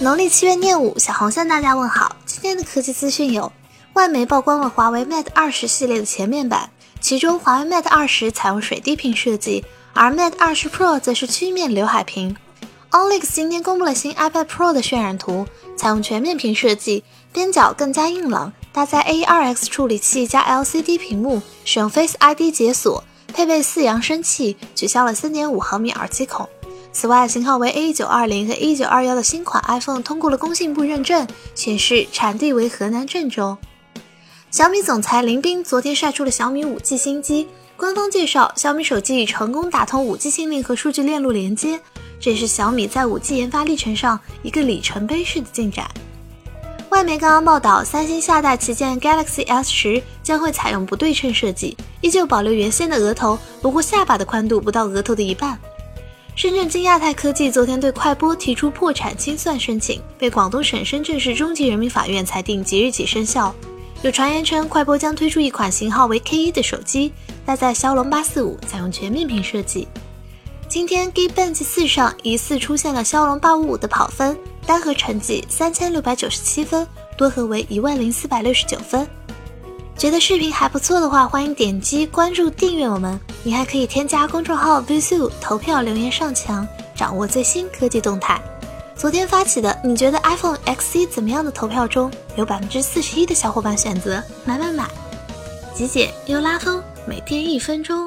农历七月廿五，小红向大家问好。今天的科技资讯有：外媒曝光了华为 Mate 二十系列的前面板，其中华为 Mate 二十采用水滴屏设计，而 Mate 二十 Pro 则是曲面刘海屏。OLX 今天公布了新 iPad Pro 的渲染图，采用全面屏设计，边角更加硬朗，搭载 A2X 处理器加 LCD 屏幕，使用 Face ID 解锁，配备四扬声器，取消了3.5毫米耳机孔。此外，型号为 A 九二零和 A 九二幺的新款 iPhone 通过了工信部认证，显示产地为河南郑州。小米总裁林斌昨天晒出了小米五 G 新机，官方介绍，小米手机已成功打通五 G 信令和数据链路连接，这是小米在五 G 研发历程上一个里程碑式的进展。外媒刚刚报道，三星下代旗舰 Galaxy S 十将会采用不对称设计，依旧保留原先的额头，不过下巴的宽度不到额头的一半。深圳金亚泰科技昨天对快播提出破产清算申请，被广东省深圳市中级人民法院裁定即日起生效。有传言称，快播将推出一款型号为 K 一的手机，搭载骁龙八四五，采用全面屏设计。今天 Geekbench 四上疑似出现了骁龙八五五的跑分，单核成绩三千六百九十七分，多核为一万零四百六十九分。觉得视频还不错的话，欢迎点击关注订阅我们。你还可以添加公众号 Visu 投票留言上墙，掌握最新科技动态。昨天发起的你觉得 iPhone XC 怎么样的投票中，有百分之四十一的小伙伴选择买买买，极简又拉风，每天一分钟。